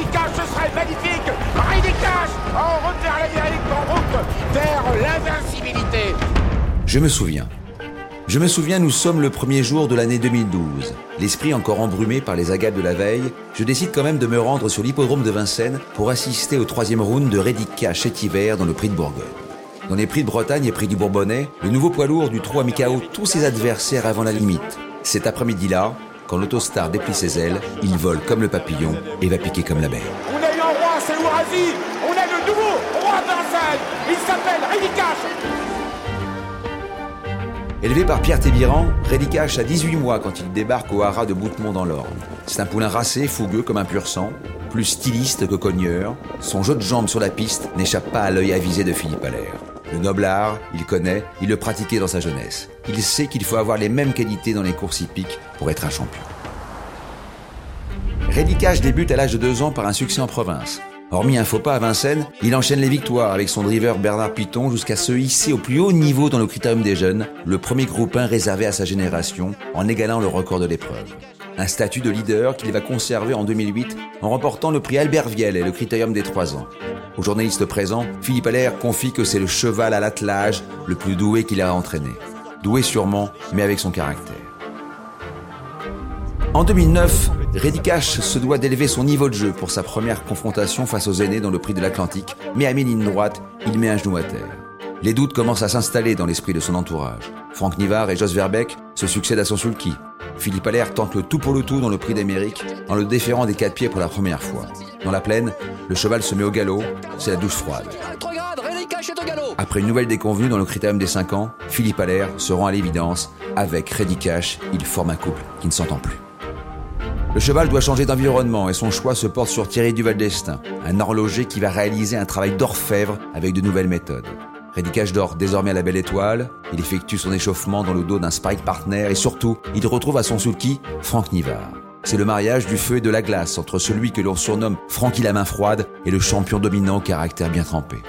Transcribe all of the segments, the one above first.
Ce serait magnifique En route vers en route l'invincibilité Je me souviens. Je me souviens, nous sommes le premier jour de l'année 2012. L'esprit encore embrumé par les agates de la veille, je décide quand même de me rendre sur l'hippodrome de Vincennes pour assister au troisième round de Ready Cash cet hiver dans le prix de Bourgogne. Dans les prix de Bretagne et prix du Bourbonnais, le nouveau poids lourd du 3 Mikao tous ses adversaires avant la limite. Cet après-midi-là, quand l'autostar déplie ses ailes, il vole comme le papillon et va piquer comme la mer. On a eu un roi, c'est On a le nouveau roi de Vincennes Il s'appelle Ready Cash Élevé par Pierre Tébiran, Rédicache a 18 mois quand il débarque au haras de Boutemont dans l'Orne. C'est un poulain racé, fougueux comme un pur sang, plus styliste que cogneur. Son jeu de jambes sur la piste n'échappe pas à l'œil avisé de Philippe Allaire. Le noble art, il connaît, il le pratiquait dans sa jeunesse. Il sait qu'il faut avoir les mêmes qualités dans les courses hippiques pour être un champion. Rédicache débute à l'âge de 2 ans par un succès en province. Hormis un faux pas à Vincennes, il enchaîne les victoires avec son driver Bernard Piton jusqu'à se hisser au plus haut niveau dans le critérium des jeunes, le premier groupe 1 réservé à sa génération, en égalant le record de l'épreuve. Un statut de leader qu'il va conserver en 2008 en remportant le prix Albert Viel et le critérium des 3 ans. Au journaliste présent, Philippe Allaire confie que c'est le cheval à l'attelage le plus doué qu'il a entraîné. Doué sûrement, mais avec son caractère. En 2009, Redicash se doit d'élever son niveau de jeu pour sa première confrontation face aux aînés dans le prix de l'Atlantique, mais à mi-ligne droite, il met un genou à terre. Les doutes commencent à s'installer dans l'esprit de son entourage. Franck Nivard et Jos Verbeck se succèdent à son sulky. Philippe Allaire tente le tout pour le tout dans le prix d'Amérique en le déférant des quatre pieds pour la première fois. Dans la plaine, le cheval se met au galop, c'est la douche froide. Après une nouvelle déconvenue dans le critérium des 5 ans, Philippe Allaire se rend à l'évidence. Avec Reddy Cash, il forme un couple qui ne s'entend plus. Le cheval doit changer d'environnement et son choix se porte sur Thierry Duval d'Estaing, un horloger qui va réaliser un travail d'orfèvre avec de nouvelles méthodes. Redicage dort désormais à la belle étoile, il effectue son échauffement dans le dos d'un Spike partner et surtout, il retrouve à son sulky Franck Nivard. C'est le mariage du feu et de la glace entre celui que l'on surnomme Francky la main froide et le champion dominant caractère bien trempé.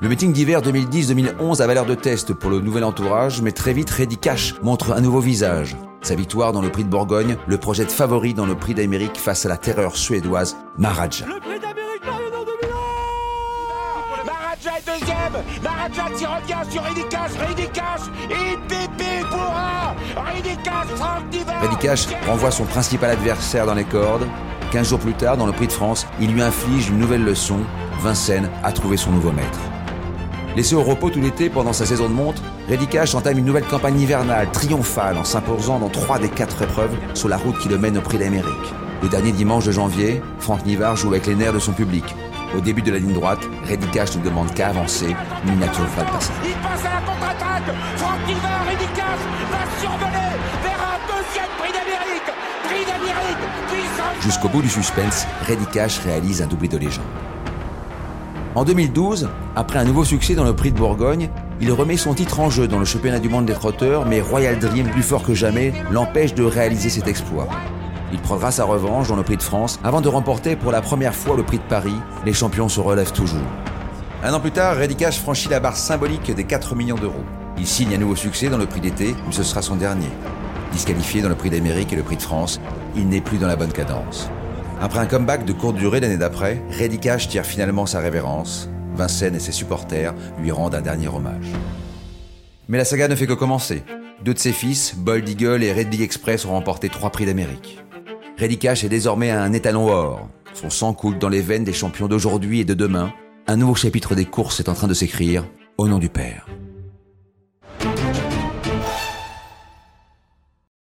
Le meeting d'hiver 2010-2011 avait l'air de test pour le nouvel entourage, mais très vite, Reddy Cash montre un nouveau visage. Sa victoire dans le prix de Bourgogne le projette favori dans le prix d'Amérique face à la terreur suédoise Maharaja. Le prix d'Amérique Marino 2011 Maharaja est deuxième Maharaja qui revient sur Ready Cash, Ready Cash et Pépé pourra Ready Cash, Franck Reddy Cash renvoie son principal adversaire dans les cordes. 15 jours plus tard, dans le prix de France, il lui inflige une nouvelle leçon. Vincennes a trouvé son nouveau maître. Laissé au repos tout l'été pendant sa saison de montre, Reddy Cash entame une nouvelle campagne hivernale triomphale en s'imposant dans trois des quatre épreuves sur la route qui le mène au Prix d'Amérique. Le dernier dimanche de janvier, Franck Nivard joue avec les nerfs de son public. Au début de la ligne droite, Reddy Cash ne demande qu'à avancer, mais il n'attire pas le passage. Il passe à la contre-attaque Franck Nivard, Cash va survoler vers un deuxième Prix d'Amérique Prix d'Amérique Jusqu'au bout du suspense, Reddy Cash réalise un doublé de légende. En 2012, après un nouveau succès dans le prix de Bourgogne, il remet son titre en jeu dans le championnat du monde des trotteurs, mais Royal Dream, plus fort que jamais, l'empêche de réaliser cet exploit. Il prendra sa revanche dans le prix de France avant de remporter pour la première fois le prix de Paris. Les champions se relèvent toujours. Un an plus tard, Reddy franchit la barre symbolique des 4 millions d'euros. Il signe un nouveau succès dans le prix d'été, mais ce sera son dernier. Disqualifié dans le prix d'Amérique et le prix de France, il n'est plus dans la bonne cadence. Après un comeback de courte durée l'année d'après, Reddy Cash tire finalement sa révérence. Vincennes et ses supporters lui rendent un dernier hommage. Mais la saga ne fait que commencer. Deux de ses fils, Bold Eagle et Red Express, ont remporté trois prix d'Amérique. Reddy Cash est désormais un étalon or. Son sang coule dans les veines des champions d'aujourd'hui et de demain. Un nouveau chapitre des courses est en train de s'écrire au nom du Père.